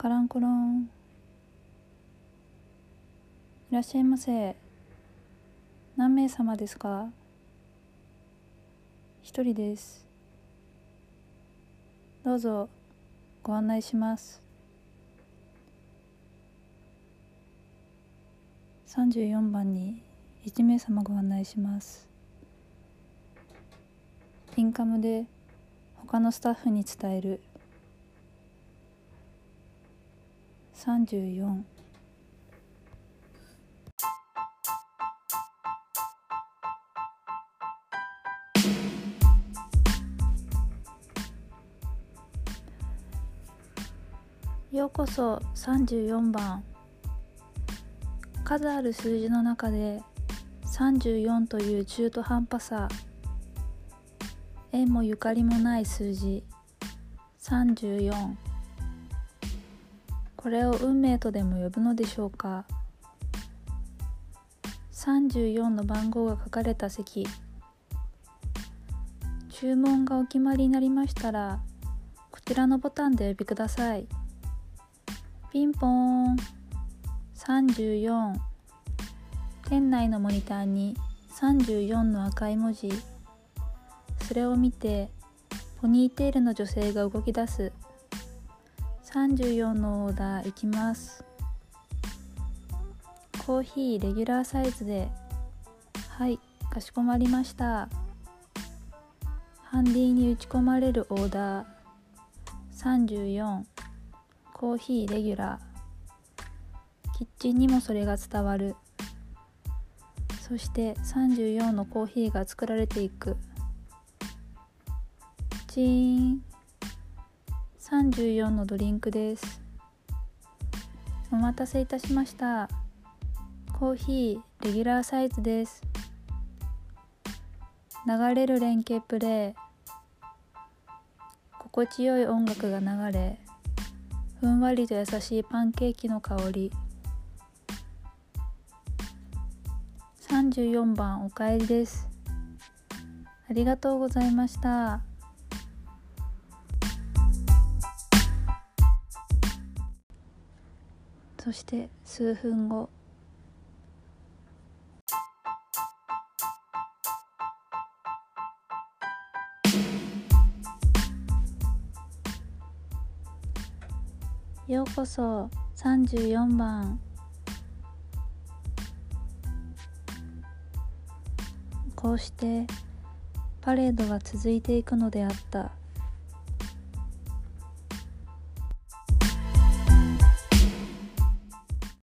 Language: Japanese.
カランコロン。いらっしゃいませ。何名様ですか？一人です。どうぞご案内します。34番に1名様ご案内します。インカムで他のスタッフに伝える。34ようこそ34番。数ある数字の中で34という中途半端さ。縁もゆかりもない数字。34これを運命とでも呼ぶのでしょうか？34の番号が書かれた席。注文がお決まりになりましたらこちらのボタンでお呼びください。ピンポーン。34店内のモニターに34の赤い文字。それを見てポニーテールの女性が動き出す。34のオーダーいきます。コーヒーレギュラーサイズで。はいかしこまりました。ハンディに打ち込まれるオーダー。34コーヒーレギュラー。キッチンにもそれが伝わる。そして34のコーヒーが作られていく。チーン。34のドリンクです。お待たせいたしました。コーヒーレギュラーサイズです。流れる連携プレイ。心地よい音楽が流れ。ふんわりと優しいパンケーキの香り。34番おかえりです。ありがとうございました。そして数分後。ようこそ。34番。こうしてパレードが続いていくのであった。